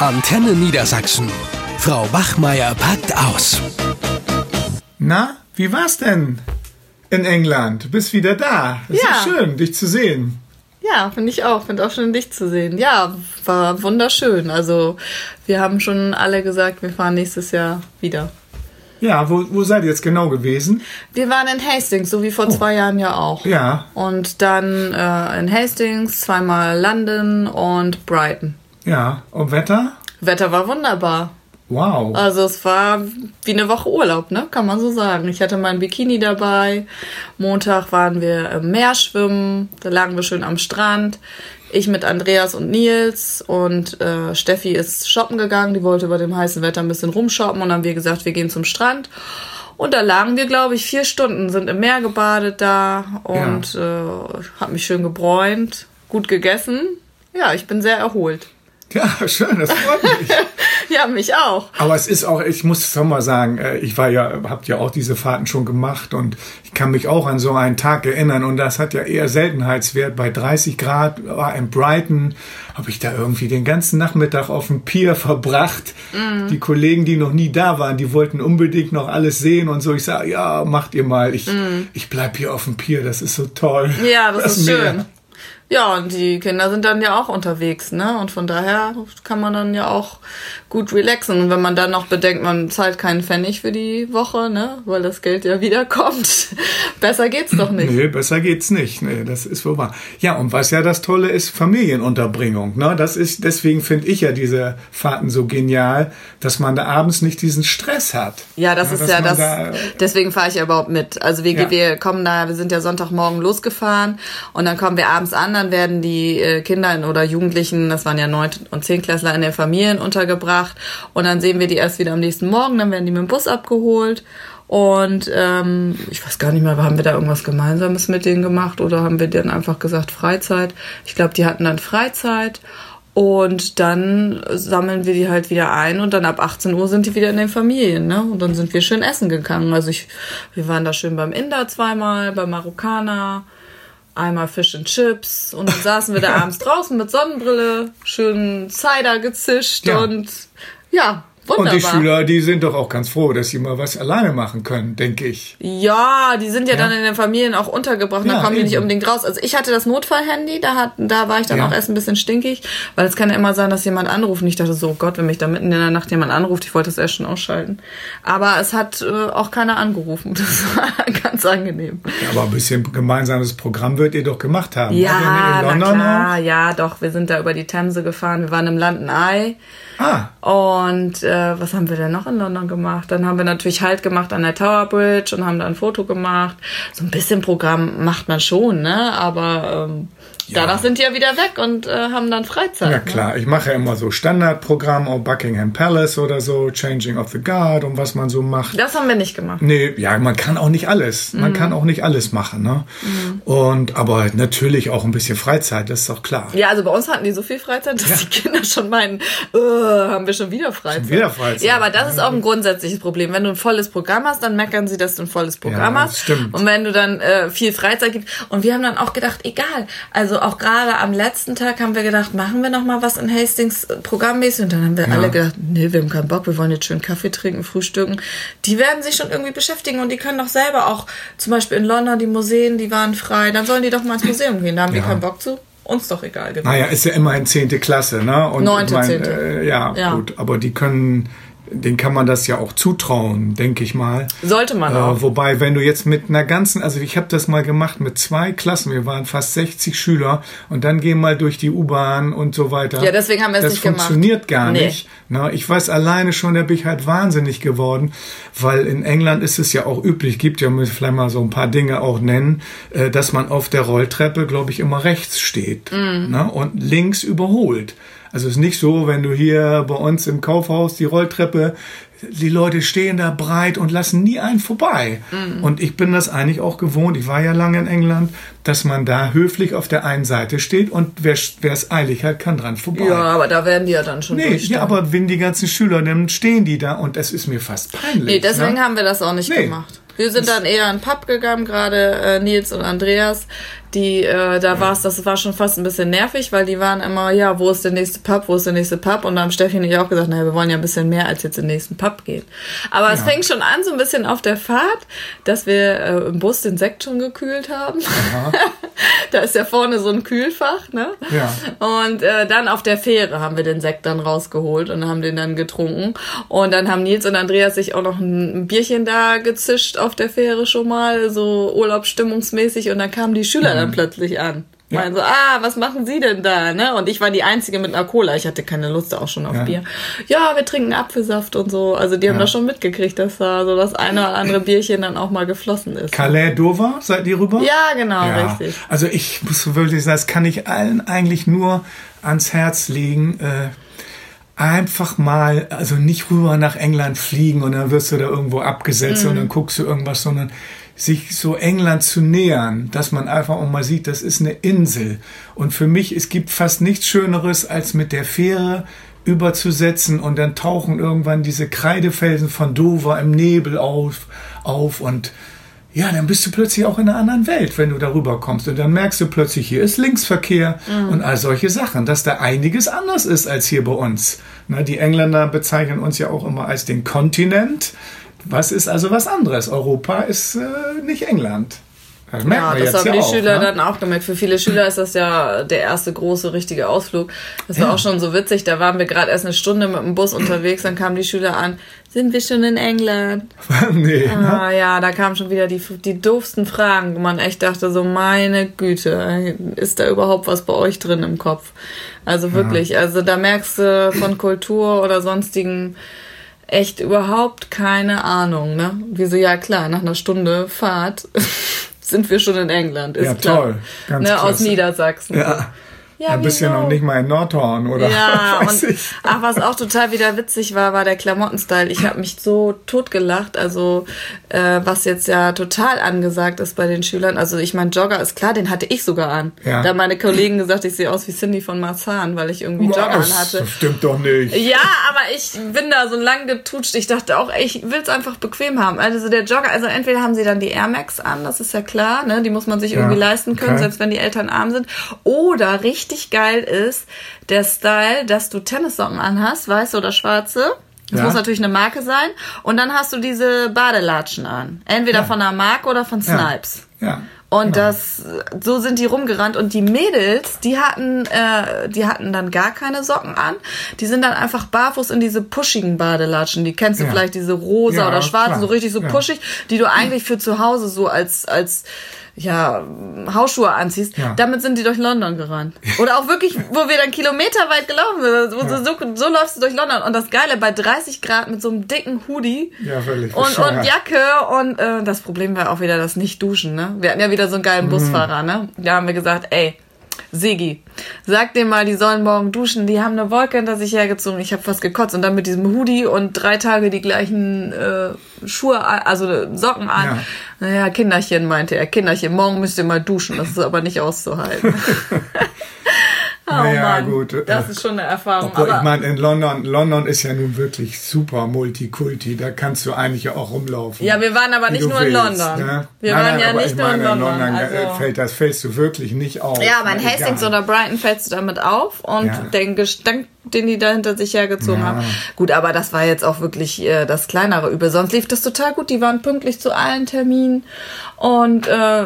Antenne Niedersachsen. Frau Bachmeier packt aus. Na, wie war's denn in England? Du bist wieder da. Es Ja. ist schön, dich zu sehen. Ja, finde ich auch. Finde auch schön, dich zu sehen. Ja, war wunderschön. Also, wir haben schon alle gesagt, wir fahren nächstes Jahr wieder. Ja, wo, wo seid ihr jetzt genau gewesen? Wir waren in Hastings, so wie vor zwei Jahren ja auch. Ja, Und dann äh, in Hastings, zweimal London und Brighton. Ja. Und Wetter? Wetter war wunderbar. Wow. Also es war wie eine Woche Urlaub, ne? Kann man so sagen. Ich hatte mein Bikini dabei. Montag waren wir im Meer schwimmen. Da lagen wir schön am Strand. Ich mit Andreas und Nils und äh, Steffi ist shoppen gegangen. Die wollte bei dem heißen Wetter ein bisschen rumshoppen und dann haben wir gesagt, wir gehen zum Strand. Und da lagen wir, glaube ich, vier Stunden, sind im Meer gebadet da und äh, hab mich schön gebräunt, gut gegessen. Ja, ich bin sehr erholt. Ja, schön, das freut mich. Ja, mich auch. Aber es ist auch, ich muss es doch mal sagen, äh, ich war ja, habt ja auch diese Fahrten schon gemacht und ich kann mich auch an so einen Tag erinnern und das hat ja eher Seltenheitswert. Bei 30 Grad war in Brighton, habe ich da irgendwie den ganzen Nachmittag auf dem Pier verbracht. Die Kollegen, die noch nie da waren, die wollten unbedingt noch alles sehen und so. Ich sage, ja, macht ihr mal. Ich, ich bleib hier auf dem Pier, das ist so toll. Ja, das, ist Meer. schön. Ja, und die Kinder sind dann ja auch unterwegs, ne? Und von daher kann man dann ja auch gut relaxen. Und wenn man dann noch bedenkt, man zahlt keinen Pfennig für die Woche, ne? Weil das Geld ja wiederkommt. Besser geht's doch nicht. Nee, besser geht's nicht. Nee, das ist wohl wahr. Ja, und was ja das Tolle ist, Familienunterbringung. Ne? Das ist, deswegen finde ich ja diese Fahrten so genial, dass man da abends nicht diesen Stress hat. Ja, das ist dass ja man das. da- deswegen fahre ich ja überhaupt mit. Also wir, Ja. wir kommen da, wir sind ja Sonntagmorgen losgefahren und dann kommen wir abends an, dann werden die äh, Kinder in- oder Jugendlichen, das waren ja neun und Zehnklässler in den Familien untergebracht und dann sehen wir die erst wieder am nächsten Morgen, dann werden die mit dem Bus abgeholt. Und ähm, ich weiß gar nicht mehr, haben wir da irgendwas Gemeinsames mit denen gemacht oder haben wir dann einfach gesagt Freizeit? Ich glaube, die hatten dann Freizeit und dann sammeln wir die halt wieder ein und dann ab 18 Uhr sind die wieder in den Familien, ne? Und dann sind wir schön essen gegangen. Also ich, wir waren da schön beim Inder zweimal, beim Marokkaner, einmal Fish and Chips und dann saßen wir da abends draußen mit Sonnenbrille, schön Cider gezischt Ja. und ja, Und wunderbar. die Schüler, die sind doch auch ganz froh, dass sie mal was alleine machen können, denke ich. Ja, die sind ja, dann in den Familien auch untergebracht, Ja, dann kommen die nicht eben. unbedingt raus. Also ich hatte das Notfallhandy, da, hat, da war ich dann Ja. auch erst ein bisschen stinkig, weil es kann ja immer sein, dass jemand anruft. Und ich dachte so, oh Gott, wenn mich da mitten in der Nacht jemand anruft, ich wollte das erst schon ausschalten. Aber es hat äh, auch keiner angerufen. Das war ganz angenehm. Ja, aber ein bisschen gemeinsames Programm wird ihr doch gemacht haben. Ja, Wart ihr na in London klar, ja, doch. Wir sind da über die Themse gefahren. Wir waren im auch? Ah, Und äh, was haben wir denn noch in London gemacht? Dann haben wir natürlich Halt gemacht an der Tower Bridge und haben da ein Foto gemacht. So ein bisschen Programm macht man schon, ne? Aber ähm, danach sind die ja wieder weg und äh, haben dann Freizeit. ja ne? klar. Ich mache ja immer so Standardprogramm auf Buckingham Palace oder so, Changing of the Guard und was man so macht. Das haben wir nicht gemacht. Nee, ja, man kann auch nicht alles. Man kann auch nicht alles machen, ne? Und aber natürlich auch ein bisschen Freizeit, das ist doch klar. Ja, also bei uns hatten die so viel Freizeit, dass die Kinder schon meinen, äh, haben wir schon wieder Freizeit. Schon wieder Freizeit. Ja, aber das ist auch ein grundsätzliches Problem. Wenn du ein volles Programm hast, dann meckern sie, dass du ein volles Programm Ja, hast. stimmt. Und wenn du dann äh, viel Freizeit gibst. Und wir haben dann auch gedacht, egal. Also auch gerade am letzten Tag haben wir gedacht, machen wir noch mal was in Hastings äh, programmmäßig. Und dann haben wir alle gedacht, nee, wir haben keinen Bock, wir wollen jetzt schön Kaffee trinken, frühstücken. Die werden sich schon irgendwie beschäftigen und die können doch selber auch, zum Beispiel in London, die Museen, die waren frei. Dann sollen die doch mal ins Museum gehen. Da haben wir Ja. keinen Bock zu. Uns doch egal gewesen. Naja, ist ja immerhin zehnte Klasse, ne? Und Neunte, zehnte. Äh, ja, Ja. gut. Aber die können, denen kann man das ja auch zutrauen, denke ich mal. Sollte man auch. Äh, wobei, wenn du jetzt mit einer ganzen, also ich habe das mal gemacht mit zwei Klassen, wir waren fast 60 Schüler und dann gehen mal durch die U-Bahn und so weiter. Ja, deswegen haben wir es das nicht gemacht. funktioniert gar Nee. nicht. Na, ich weiß alleine schon, da bin ich halt wahnsinnig geworden, weil in England ist es ja auch üblich, gibt ja, muss ich vielleicht mal so ein paar Dinge auch nennen, äh, dass man auf der Rolltreppe, glaube ich, immer rechts steht Mhm. ne, und links überholt. Also es ist nicht so, wenn du hier bei uns im Kaufhaus die Rolltreppe, die Leute stehen da breit und lassen nie einen vorbei. Mhm. Und ich bin das eigentlich auch gewohnt, ich war ja lange in England, dass man da höflich auf der einen Seite steht und wer es eilig hat, kann dran vorbei. Ja, aber da werden die ja dann schon Nee, ja, aber wenn die ganzen Schüler, dann stehen die da und das ist mir fast peinlich. Nee, deswegen ne? haben wir das auch nicht Nee. gemacht. Wir sind dann eher in den Pub gegangen, gerade äh, Nils und Andreas. Die, äh, da war es, das war schon fast ein bisschen nervig, weil die waren immer, ja, wo ist der nächste Pub, wo ist der nächste Pub? Und da haben Steffi und ich auch gesagt, naja, wir wollen ja ein bisschen mehr als jetzt den nächsten Pub gehen. Aber es fing schon an, so ein bisschen auf der Fahrt, dass wir äh, im Bus den Sekt schon gekühlt haben. da ist ja vorne so ein Kühlfach, ne? Ja. Und äh, dann auf der Fähre haben wir den Sekt dann rausgeholt und haben den dann getrunken. Und dann haben Nils und Andreas sich auch noch ein Bierchen da gezischt auf der Fähre schon mal, so urlaubsstimmungsmäßig. Und dann kamen die Schüler dann plötzlich an. Ja. Meinen so, ah, was machen Sie denn da? Ne? Und ich war die Einzige mit einer Cola. Ich hatte keine Lust auch schon auf Ja. Bier. Ja, wir trinken Apfelsaft und so. Also die haben Ja. das schon mitgekriegt, dass da so das eine oder andere Bierchen dann auch mal geflossen ist. Calais Dover, seid ihr rüber? ja, genau, Ja, richtig. also ich muss wirklich sagen, das kann ich allen eigentlich nur ans Herz legen. Äh, einfach mal, also nicht rüber nach England fliegen und dann wirst du da irgendwo abgesetzt Mhm. und dann guckst du irgendwas, sondern sich so England zu nähern, dass man einfach auch mal sieht, das ist eine Insel. Und für mich, es gibt fast nichts Schöneres, als mit der Fähre überzusetzen und dann tauchen irgendwann diese Kreidefelsen von Dover im Nebel auf, auf und ja, dann bist du plötzlich auch in einer anderen Welt, wenn du darüber kommst. Und dann merkst du plötzlich, hier ist Linksverkehr und all solche Sachen, dass da einiges anders ist als hier bei uns. Na, die Engländer bezeichnen uns ja auch immer als den Kontinent. Was ist also was anderes? Europa ist äh, nicht England. Das merkt Ja, das haben ja die auch, Schüler ne? dann auch gemerkt. Für viele Schüler ist das ja der erste große richtige Ausflug. Das war Ja. auch schon so witzig. Da waren wir gerade erst eine Stunde mit dem Bus unterwegs, dann kamen die Schüler an. Sind wir schon in England? nee, ne? Ah ja, da kamen schon wieder die, die doofsten Fragen, wo man echt dachte, so meine Güte, ist da überhaupt was bei euch drin im Kopf? Also wirklich, also da merkst du von Kultur oder sonstigen echt überhaupt keine Ahnung, ne? Wieso, ja klar, nach einer Stunde Fahrt sind wir schon in England, ist Ja, klar. toll. Ganz ne, aus. Niedersachsen. Ja. Ja, Ein bisschen wieso? noch nicht mal in Nordhorn oder Ja, und ich. ach, was auch total wieder witzig war, war der Klamottenstyle. Ich habe mich so totgelacht. Also, äh, was jetzt ja total angesagt ist bei den Schülern. Also, ich mein Jogger ist klar, den hatte ich sogar an. Ja. Da haben meine Kollegen gesagt, ich sehe aus wie Cindy von Marzahn, weil ich irgendwie Jogger Das anhatte. stimmt doch nicht. Ja, aber ich bin da so lang getutscht. Ich dachte auch, ey, ich will's einfach bequem haben. Also der Jogger, also entweder haben sie dann die Air Max an, das ist ja klar, ne? Die muss man sich irgendwie leisten können, okay. selbst wenn die Eltern arm sind. Oder richtig geil ist der Style, dass du Tennissocken anhast, weiße oder schwarze. Das Ja. muss natürlich eine Marke sein. Und dann hast du diese Badelatschen an. Entweder Ja. von einer Marke oder von Ja. Snipes. Ja. Und das, so sind die rumgerannt und die Mädels, die hatten, äh, die hatten dann gar keine Socken an. Die sind dann einfach barfuß in diese pushigen Badelatschen. Die kennst du Ja. vielleicht, diese rosa Ja, oder schwarzen, klar. so richtig so Ja. pushig, die du eigentlich für zu Hause so als, als, ja, Hausschuhe anziehst. Ja. Damit sind die durch London gerannt. Oder auch wirklich, wo wir dann kilometerweit gelaufen sind. Wo du So, so läufst du durch London. Und das Geile, bei 30 Grad mit so einem dicken Hoodie Ja, völlig und, und Jacke und äh, das Problem war auch wieder das Nicht-Duschen, ne? Wir hatten ja wieder so einen geilen Mhm. Busfahrer, ne? Da haben wir gesagt, ey, Sigi, sag dem mal, die sollen morgen duschen. Die haben eine Wolke hinter sich hergezogen. Ich habe fast gekotzt. Und dann mit diesem Hoodie und drei Tage die gleichen äh, Schuhe, also Socken an. Ja. Naja, Kinderchen, meinte er. Kinderchen, morgen müsst ihr mal duschen. Das ist aber nicht auszuhalten. oh Naja, Mann, gut, das ist schon eine Erfahrung. Obwohl, aber ich meine, in London, London ist ja nun wirklich super Multikulti. Da kannst du eigentlich ja auch rumlaufen. ja, wir waren aber nicht nur in willst, London. ne? Wir Nein, waren nein, ja nicht ich nur in meine, London. äh, also. fällt, das fällst du wirklich nicht auf. Ja, aber in Egal. Hastings oder Brighton fällst du damit auf und Ja. den Gestank, den die da hinter sich hergezogen Ja. haben. Gut, aber das war jetzt auch wirklich äh, das kleinere Übel. Sonst lief das total gut. Die waren pünktlich zu allen Terminen und äh,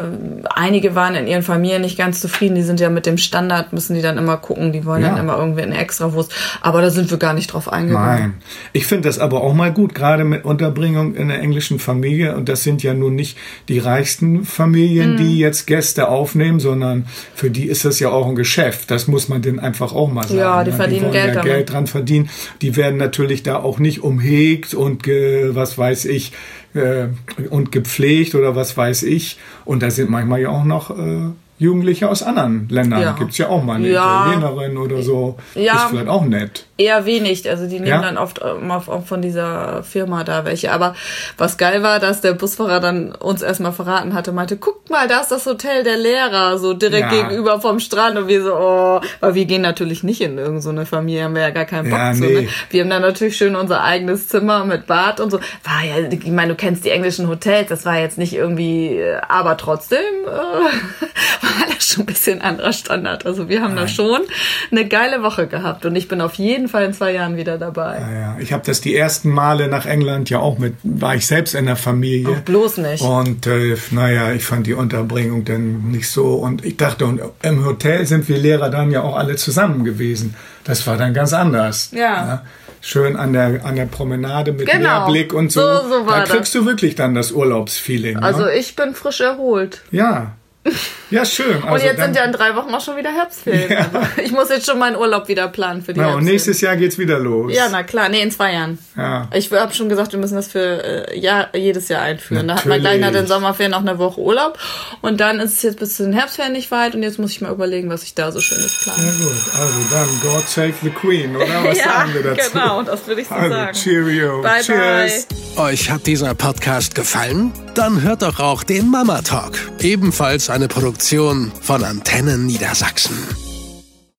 einige waren in ihren Familien nicht ganz zufrieden. Die sind ja mit dem Standard, müssen die dann immer gucken. Die wollen Ja. dann immer irgendwie eine Extrawurst. Aber da sind wir gar nicht drauf eingegangen. Nein. Ich finde das aber auch mal gut, gerade mit Unterbringung in der englischen Familie. Und das sind ja nun nicht die reichsten Familien, Mhm. die jetzt Gäste aufnehmen, sondern für die ist das ja auch ein Geschäft. Das muss man denen einfach auch mal sagen. Ja, die ne? verdienen wollen Geld. Geld dran verdienen. Die werden natürlich da auch nicht umhegt und ge, was weiß ich äh, und gepflegt oder was weiß ich. Und da sind manchmal ja auch noch äh, Jugendliche aus anderen Ländern. Ja. Gibt's ja auch mal eine Ja. Italienerin oder so. Ja. Ist vielleicht auch nett. Eher wenig, also die nehmen Ja? dann oft ähm, auf- auch von dieser Firma da welche. Aber was geil war, dass der Busfahrer dann uns erstmal verraten hatte, meinte, guckt mal, da ist das Hotel der Lehrer, so direkt Ja. gegenüber vom Strand. Und wir so, oh, weil wir gehen natürlich nicht in irgendeine so eine Familie, haben wir ja gar keinen Bock Ja, zu. nee. Ne? Wir haben dann natürlich schön unser eigenes Zimmer mit Bad und so. War ja, ich meine, du kennst die englischen Hotels, das war jetzt nicht irgendwie, äh, aber trotzdem äh, war das schon ein bisschen anderer Standard. Also wir haben da schon eine geile Woche gehabt und ich bin auf jeden Fall in zwei Jahren wieder dabei. Ja, ja. Ich habe das die ersten Male nach England ja auch mit, war ich selbst in der Familie. Auch bloß nicht. Und äh, naja, ich fand die Unterbringung dann nicht so. Und ich dachte, und im Hotel sind wir Lehrer dann ja auch alle zusammen gewesen. Das war dann ganz anders. Ja. Schön an der, an der Promenade mit Genau. Meerblick und so. So- so war da kriegst du wirklich dann das Urlaubsfeeling. Also ne? ich bin frisch erholt. Ja. Ja, schön. Und Also jetzt dann, sind ja in drei Wochen auch schon wieder Herbstferien. Ja. Also ich muss jetzt schon meinen Urlaub wieder planen für die na, und nächstes Jahr geht's wieder los. Ja, na klar. Nee, in zwei Jahren. Ja. Ich habe schon gesagt, wir müssen das für äh, Jahr, jedes Jahr einführen. Da hat man gleich nach den Natürlich. Sommerferien noch eine Woche Urlaub. Und dann ist es jetzt bis zu den Herbstferien nicht weit. Und jetzt muss ich mal überlegen, was ich da so schönes Ja plane. gut, also dann God Save the Queen, oder? Was sagen wir dazu? genau. Das würde ich so Also, sagen. cheerio. Bye, Cheers. bye. Euch hat dieser Podcast gefallen? Dann hört doch auch den Mama Talk, ebenfalls eine Produktion von Antennen Niedersachsen.